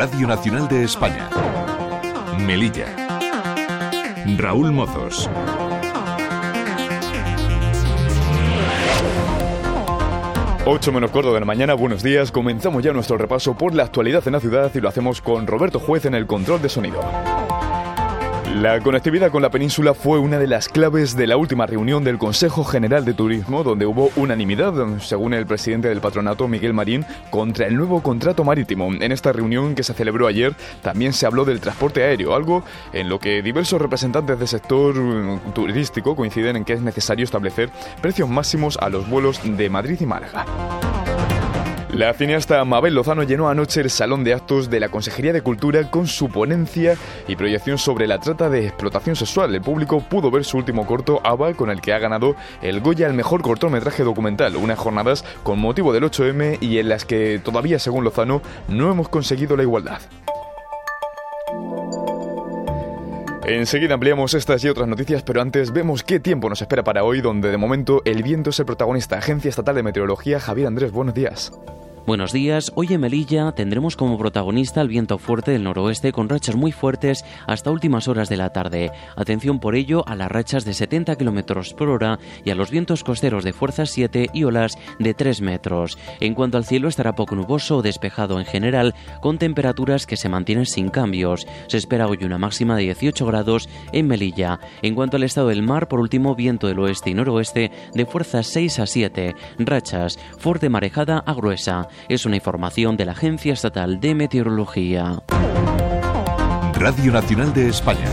Radio Nacional de España. Melilla. Raúl Mozos. Ocho menos corto de la mañana, buenos días. Comenzamos ya nuestro repaso por la actualidad en la ciudad y lo hacemos con Roberto Juez en el control de sonido. La conectividad con la península fue una de las claves de la última reunión del Consejo General de Turismo, donde hubo unanimidad, según el presidente del patronato, Miguel Marín, contra el nuevo contrato marítimo. En esta reunión que se celebró ayer, también se habló del transporte aéreo, algo en lo que diversos representantes del sector mm, turístico coinciden en que es necesario establecer precios máximos a los vuelos de Madrid y Málaga. La cineasta Mabel Lozano llenó anoche el salón de actos de la Consejería de Cultura con su ponencia y proyección sobre la trata de explotación sexual. El público pudo ver su último corto, Ava, con el que ha ganado el Goya al mejor cortometraje documental. Unas jornadas con motivo del 8M y en las que todavía, según Lozano, no hemos conseguido la igualdad. Enseguida ampliamos estas y otras noticias, pero antes vemos qué tiempo nos espera para hoy, donde de momento el viento es el protagonista. Agencia Estatal de Meteorología, Javier Andrés, buenos días. Buenos días, hoy en Melilla tendremos como protagonista el viento fuerte del noroeste con rachas muy fuertes hasta últimas horas de la tarde. Atención por ello a las rachas de 70 km por hora y a los vientos costeros de fuerza 7 y olas de 3 metros. En cuanto al cielo estará poco nuboso o despejado en general con temperaturas que se mantienen sin cambios. Se espera hoy una máxima de 18 grados en Melilla. En cuanto al estado del mar, por último viento del oeste y noroeste de fuerza 6 a 7, rachas fuerte marejada a gruesa. Es una información de la Agencia Estatal de Meteorología. Radio Nacional de España.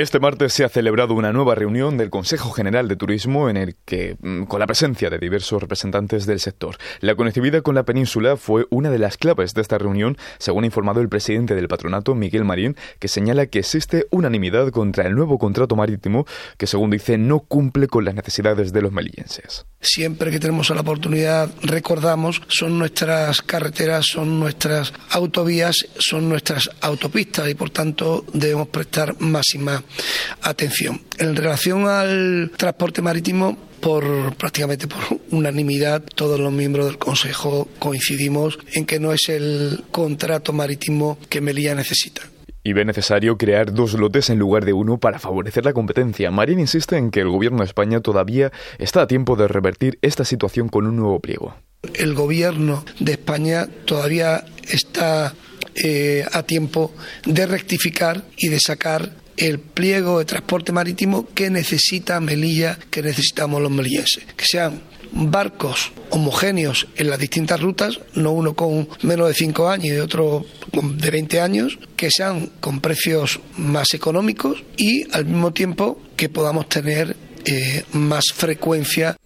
Este martes se ha celebrado una nueva reunión del Consejo General de Turismo en el que, mm, con la presencia de diversos representantes del sector, la conectividad con la península fue una de las claves de esta reunión, según ha informado el presidente del patronato, Miguel Marín, que señala que existe unanimidad contra el nuevo contrato marítimo que, según dice, no cumple con las necesidades de los melillenses. Siempre que tenemos la oportunidad, recordamos, son nuestras carreteras, son nuestras autovías, son nuestras autopistas y, por tanto, debemos prestar más y más atención. En relación al transporte marítimo, por prácticamente por unanimidad todos los miembros del Consejo coincidimos en que no es el contrato marítimo que Melilla necesita. Y ve necesario crear dos lotes en lugar de uno para favorecer la competencia. Marín insiste en que el Gobierno de España todavía está a tiempo de revertir esta situación con un nuevo pliego. El Gobierno de España todavía está eh, a tiempo de rectificar y de sacar el pliego de transporte marítimo que necesita Melilla, que necesitamos los melillenses. Que sean barcos homogéneos en las distintas rutas, no uno con menos de 5 años y otro de 20 años, que sean con precios más económicos y al mismo tiempo que podamos tener eh, más frecuencia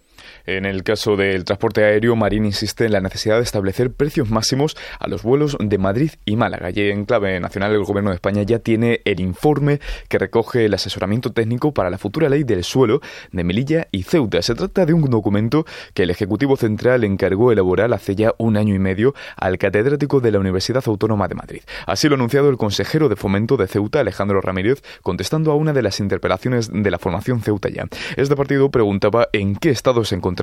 en el caso del transporte aéreo, Marín insiste en la necesidad de establecer precios máximos a los vuelos de Madrid y Málaga. Y en clave nacional, el Gobierno de España ya tiene el informe que recoge el asesoramiento técnico para la futura ley del suelo de Melilla y Ceuta. Se trata de un documento que el Ejecutivo Central encargó elaborar hace ya un año y medio al catedrático de la Universidad Autónoma de Madrid. Así lo ha anunciado el consejero de Fomento de Ceuta, Alejandro Ramírez, contestando a una de las interpelaciones de la formación Ceuta ya. Este partido preguntaba en qué estado se encontraba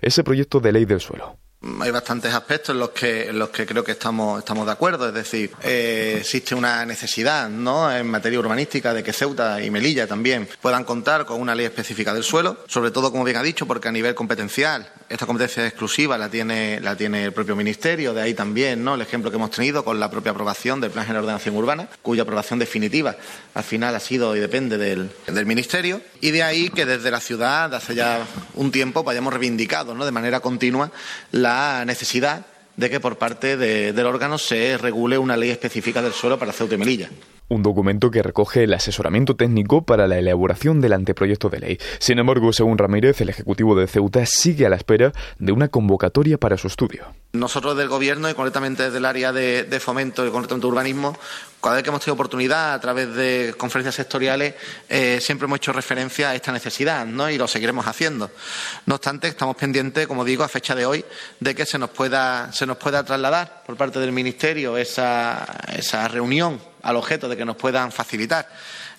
ese proyecto de ley del suelo hay bastantes aspectos en los que, en los que creo que estamos, estamos de acuerdo. Es decir, eh, existe una necesidad ¿no? en materia urbanística de que Ceuta y Melilla también puedan contar con una ley específica del suelo, sobre todo, como bien ha dicho, porque a nivel competencial esta competencia exclusiva la tiene, la tiene el propio Ministerio, de ahí también ¿no? el ejemplo que hemos tenido con la propia aprobación del Plan General de Ordenación Urbana, cuya aprobación definitiva al final ha sido y depende del, del Ministerio, y de ahí que desde la ciudad, hace ya un tiempo, vayamos reivindicado ¿no? de manera continua la necesidad de que por parte del órgano se regule una ley específica del suelo para Ceuta y Melilla un documento que recoge el asesoramiento técnico para la elaboración del anteproyecto de ley. Sin embargo, según Ramírez, el Ejecutivo de Ceuta sigue a la espera de una convocatoria para su estudio. Nosotros del Gobierno y concretamente desde el área de, fomento y concretamente urbanismo, cada vez que hemos tenido oportunidad a través de conferencias sectoriales, eh, siempre hemos hecho referencia a esta necesidad ¿no? y lo seguiremos haciendo. No obstante, estamos pendientes, como digo, a fecha de hoy, de que se nos pueda, se nos pueda trasladar por parte del Ministerio esa, esa reunión al objeto de que nos puedan facilitar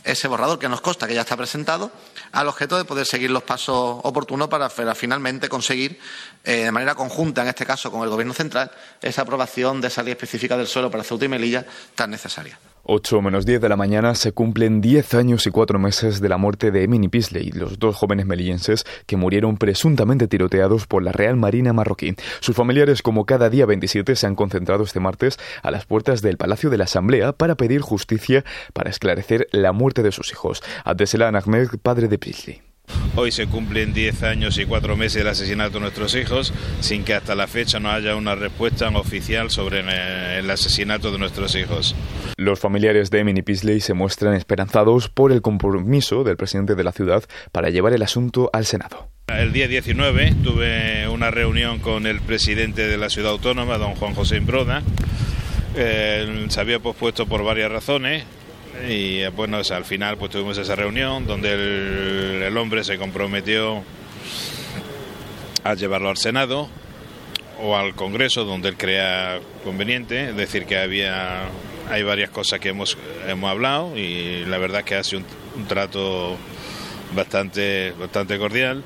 ese borrador que nos consta que ya está presentado, al objeto de poder seguir los pasos oportunos para finalmente conseguir, eh, de manera conjunta, en este caso con el Gobierno central, esa aprobación de esa ley específica del suelo para Ceuta y Melilla tan necesaria. 8 menos 10 de la mañana se cumplen 10 años y 4 meses de la muerte de Emini Pisley, los dos jóvenes melillenses que murieron presuntamente tiroteados por la Real Marina marroquí. Sus familiares, como cada día 27, se han concentrado este martes a las puertas del Palacio de la Asamblea para pedir justicia para esclarecer la muerte de sus hijos. Abdeselan Ahmed, padre de Pisley. Hoy se cumplen 10 años y 4 meses del asesinato de nuestros hijos sin que hasta la fecha no haya una respuesta oficial sobre el asesinato de nuestros hijos. Los familiares de Emily Pisley se muestran esperanzados por el compromiso del presidente de la ciudad para llevar el asunto al Senado. El día 19 tuve una reunión con el presidente de la ciudad autónoma, don Juan José Imbroda. se había pospuesto por varias razones y bueno, al final pues tuvimos esa reunión donde el, hombre se comprometió a llevarlo al Senado o al Congreso donde él crea conveniente, es decir que había hay varias cosas que hemos, hemos hablado y la verdad que ha sido un, un trato bastante bastante cordial.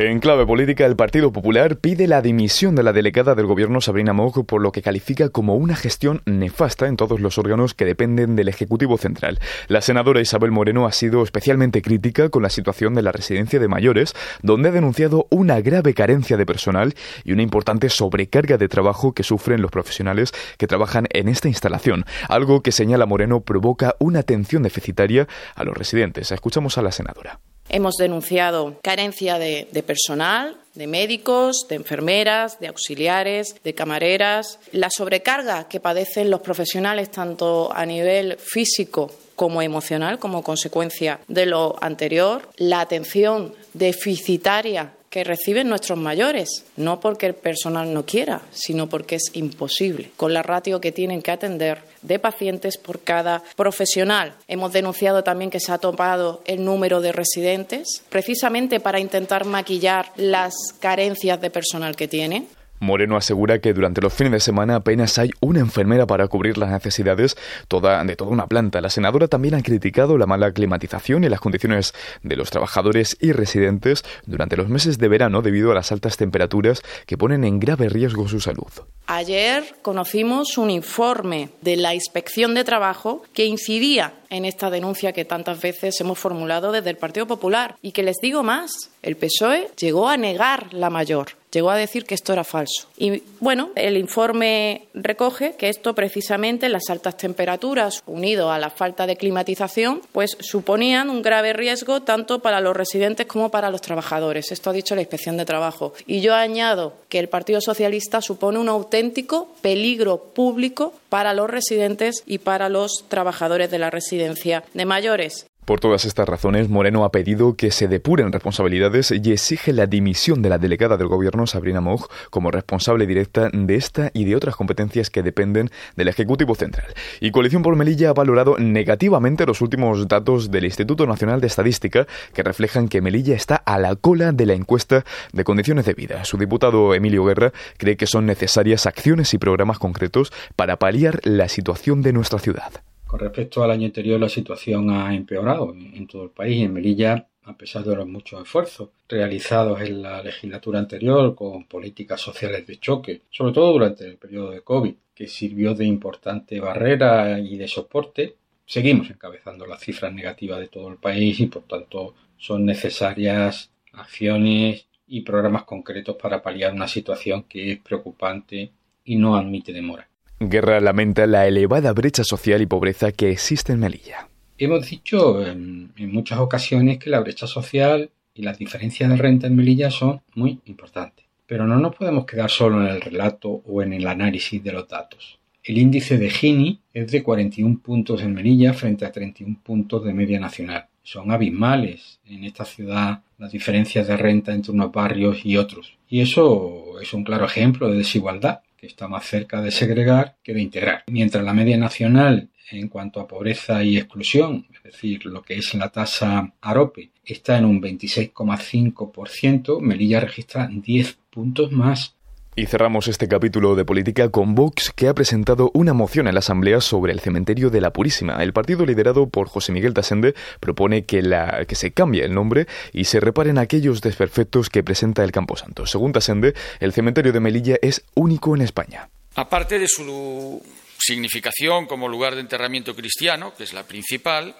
En clave política, el Partido Popular pide la dimisión de la delegada del gobierno Sabrina Mojo por lo que califica como una gestión nefasta en todos los órganos que dependen del Ejecutivo Central. La senadora Isabel Moreno ha sido especialmente crítica con la situación de la residencia de mayores, donde ha denunciado una grave carencia de personal y una importante sobrecarga de trabajo que sufren los profesionales que trabajan en esta instalación, algo que señala Moreno provoca una atención deficitaria a los residentes. Escuchamos a la senadora. Hemos denunciado carencia de, personal, de médicos, de enfermeras, de auxiliares, de camareras, la sobrecarga que padecen los profesionales tanto a nivel físico como emocional como consecuencia de lo anterior, la atención deficitaria que reciben nuestros mayores, no porque el personal no quiera, sino porque es imposible, con la ratio que tienen que atender de pacientes por cada profesional. Hemos denunciado también que se ha topado el número de residentes, precisamente para intentar maquillar las carencias de personal que tienen. Moreno asegura que durante los fines de semana apenas hay una enfermera para cubrir las necesidades de toda una planta. La senadora también ha criticado la mala climatización y las condiciones de los trabajadores y residentes durante los meses de verano debido a las altas temperaturas que ponen en grave riesgo su salud. Ayer conocimos un informe de la Inspección de Trabajo que incidía en esta denuncia que tantas veces hemos formulado desde el Partido Popular y que les digo más, el PSOE llegó a negar la mayor llegó a decir que esto era falso. Y bueno, el informe recoge que esto precisamente, las altas temperaturas unido a la falta de climatización, pues suponían un grave riesgo tanto para los residentes como para los trabajadores. Esto ha dicho la Inspección de Trabajo. Y yo añado que el Partido Socialista supone un auténtico peligro público para los residentes y para los trabajadores de la residencia de mayores. Por todas estas razones, Moreno ha pedido que se depuren responsabilidades y exige la dimisión de la delegada del gobierno, Sabrina Moch, como responsable directa de esta y de otras competencias que dependen del Ejecutivo Central. Y Coalición por Melilla ha valorado negativamente los últimos datos del Instituto Nacional de Estadística que reflejan que Melilla está a la cola de la encuesta de condiciones de vida. Su diputado Emilio Guerra cree que son necesarias acciones y programas concretos para paliar la situación de nuestra ciudad. Con respecto al año anterior, la situación ha empeorado en todo el país. En Melilla, a pesar de los muchos esfuerzos realizados en la legislatura anterior con políticas sociales de choque, sobre todo durante el periodo de COVID, que sirvió de importante barrera y de soporte, seguimos encabezando las cifras negativas de todo el país y, por tanto, son necesarias acciones y programas concretos para paliar una situación que es preocupante y no admite demora. Guerra lamenta la elevada brecha social y pobreza que existe en Melilla. Hemos dicho en, muchas ocasiones que la brecha social y las diferencias de renta en Melilla son muy importantes. Pero no nos podemos quedar solo en el relato o en el análisis de los datos. El índice de Gini es de 41 puntos en Melilla frente a 31 puntos de media nacional. Son abismales en esta ciudad las diferencias de renta entre unos barrios y otros. Y eso es un claro ejemplo de desigualdad que está más cerca de segregar que de integrar. Mientras la media nacional en cuanto a pobreza y exclusión, es decir, lo que es la tasa AROPE, está en un 26,5%, Melilla registra 10 puntos más Y cerramos este capítulo de política con Vox, que ha presentado una moción en la Asamblea sobre el cementerio de la Purísima. El partido liderado por José Miguel Tasende propone que, la, que se cambie el nombre y se reparen aquellos desperfectos que presenta el Camposanto. Según Tasende, el cementerio de Melilla es único en España. Aparte de su significación como lugar de enterramiento cristiano, que es la principal,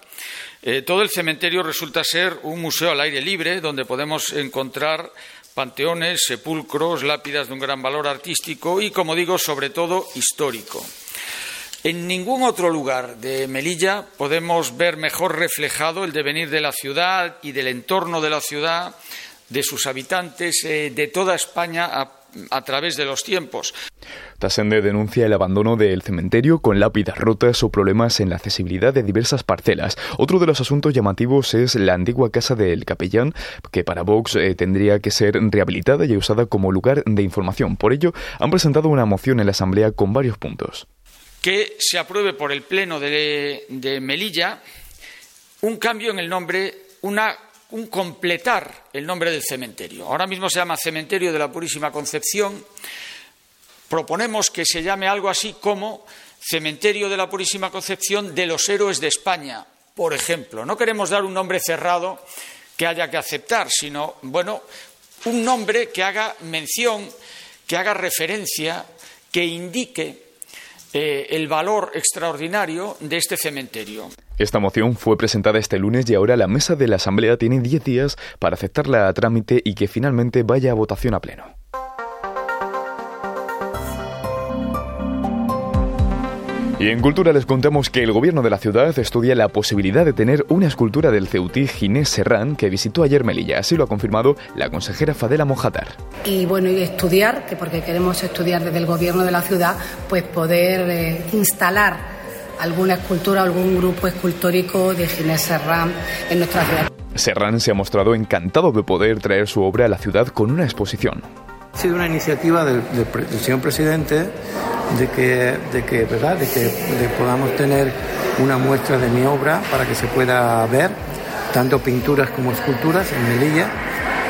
eh, todo el cementerio resulta ser un museo al aire libre donde podemos encontrar panteones, sepulcros, lápidas de un gran valor artístico y, como digo, sobre todo histórico. En ningún otro lugar de Melilla podemos ver mejor reflejado el devenir de la ciudad y del entorno de la ciudad, de sus habitantes, eh, de toda España través de los tiempos. Tasende denuncia el abandono del cementerio con lápidas rotas o problemas en la accesibilidad de diversas parcelas. Otro de los asuntos llamativos es la antigua casa del capellán, que para Vox eh, tendría que ser rehabilitada y usada como lugar de información. Por ello, han presentado una moción en la Asamblea con varios puntos. Que se apruebe por el Pleno de, de Melilla un cambio en el nombre, una un completar el nombre del cementerio. Ahora mismo se llama Cementerio de la Purísima Concepción. Proponemos que se llame algo así como Cementerio de la Purísima Concepción de los Héroes de España, por ejemplo. No queremos dar un nombre cerrado que haya que aceptar, sino, bueno, un nombre que haga mención, que haga referencia, que indique eh, el valor extraordinario de este cementerio. Esta moción fue presentada este lunes y ahora la mesa de la Asamblea tiene 10 días para aceptarla a trámite y que finalmente vaya a votación a pleno. Y en Cultura les contamos que el gobierno de la ciudad estudia la posibilidad de tener una escultura del ceutí Ginés Serrán que visitó ayer Melilla. Así lo ha confirmado la consejera Fadela Mojatar. Y bueno, y estudiar, que porque queremos estudiar desde el gobierno de la ciudad, pues poder eh, instalar alguna escultura, algún grupo escultórico de Ginés Serrán en nuestra ciudad. Serrán se ha mostrado encantado de poder traer su obra a la ciudad con una exposición. Ha sido una iniciativa del, del señor presidente de que, de que, ¿verdad? De que podamos tener una muestra de mi obra para que se pueda ver, tanto pinturas como esculturas en Melilla.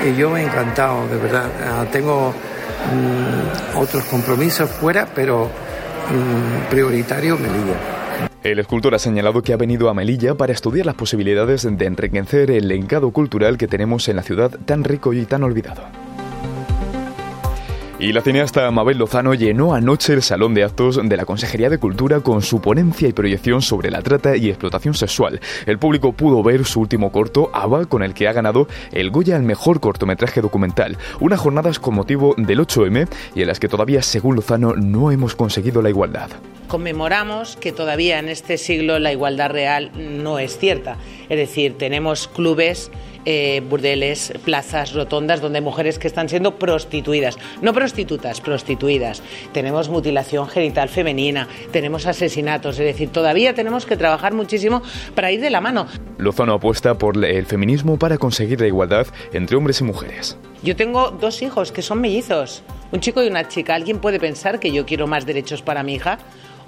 Y yo he encantado, de verdad. Ah, tengo mm, otros compromisos fuera, pero mm, prioritario Melilla. El escultor ha señalado que ha venido a Melilla para estudiar las posibilidades de enriquecer el legado cultural que tenemos en la ciudad tan rico y tan olvidado. Y la cineasta Mabel Lozano llenó anoche el salón de actos de la Consejería de Cultura con su ponencia y proyección sobre la trata y explotación sexual. El público pudo ver su último corto, Ava, con el que ha ganado el Goya al mejor cortometraje documental. Unas jornadas con motivo del 8M y en las que todavía, según Lozano, no hemos conseguido la igualdad conmemoramos que todavía en este siglo la igualdad real no es cierta. Es decir, tenemos clubes eh, burdeles, plazas, rotondas, donde hay mujeres que están siendo prostituidas. No prostitutas, prostituidas. Tenemos mutilación genital femenina, tenemos asesinatos, es decir, todavía tenemos que trabajar muchísimo para ir de la mano. Lozano apuesta por el feminismo para conseguir la igualdad entre hombres y mujeres. Yo tengo dos hijos que son mellizos, un chico y una chica. ¿Alguien puede pensar que yo quiero más derechos para mi hija?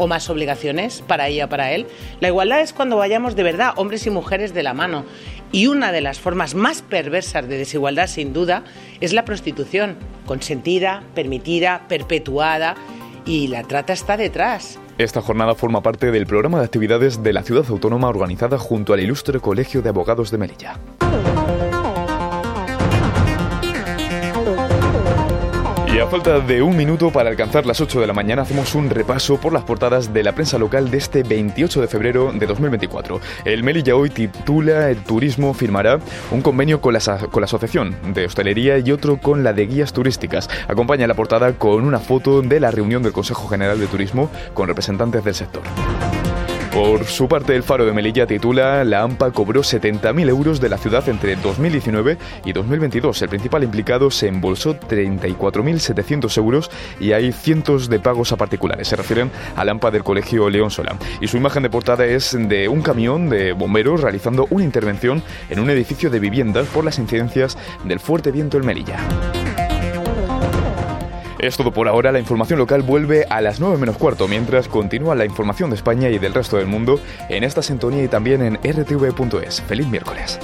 O más obligaciones para ella, para él. La igualdad es cuando vayamos de verdad hombres y mujeres de la mano. Y una de las formas más perversas de desigualdad, sin duda, es la prostitución, consentida, permitida, perpetuada, y la trata está detrás. Esta jornada forma parte del programa de actividades de la ciudad autónoma organizada junto al Ilustre Colegio de Abogados de Melilla. A falta de un minuto para alcanzar las 8 de la mañana, hacemos un repaso por las portadas de la prensa local de este 28 de febrero de 2024. El Melilla hoy titula El turismo firmará un convenio con la, con la Asociación de Hostelería y otro con la de Guías Turísticas. Acompaña la portada con una foto de la reunión del Consejo General de Turismo con representantes del sector. Por su parte, el Faro de Melilla titula La AMPA cobró 70.000 euros de la ciudad entre 2019 y 2022. El principal implicado se embolsó 34.700 euros y hay cientos de pagos a particulares. Se refieren al AMPA del Colegio León Sola. Y su imagen de portada es de un camión de bomberos realizando una intervención en un edificio de viviendas por las incidencias del fuerte viento en Melilla. Es todo por ahora, la información local vuelve a las 9 menos cuarto, mientras continúa la información de España y del resto del mundo en esta sintonía y también en rtv.es. Feliz miércoles.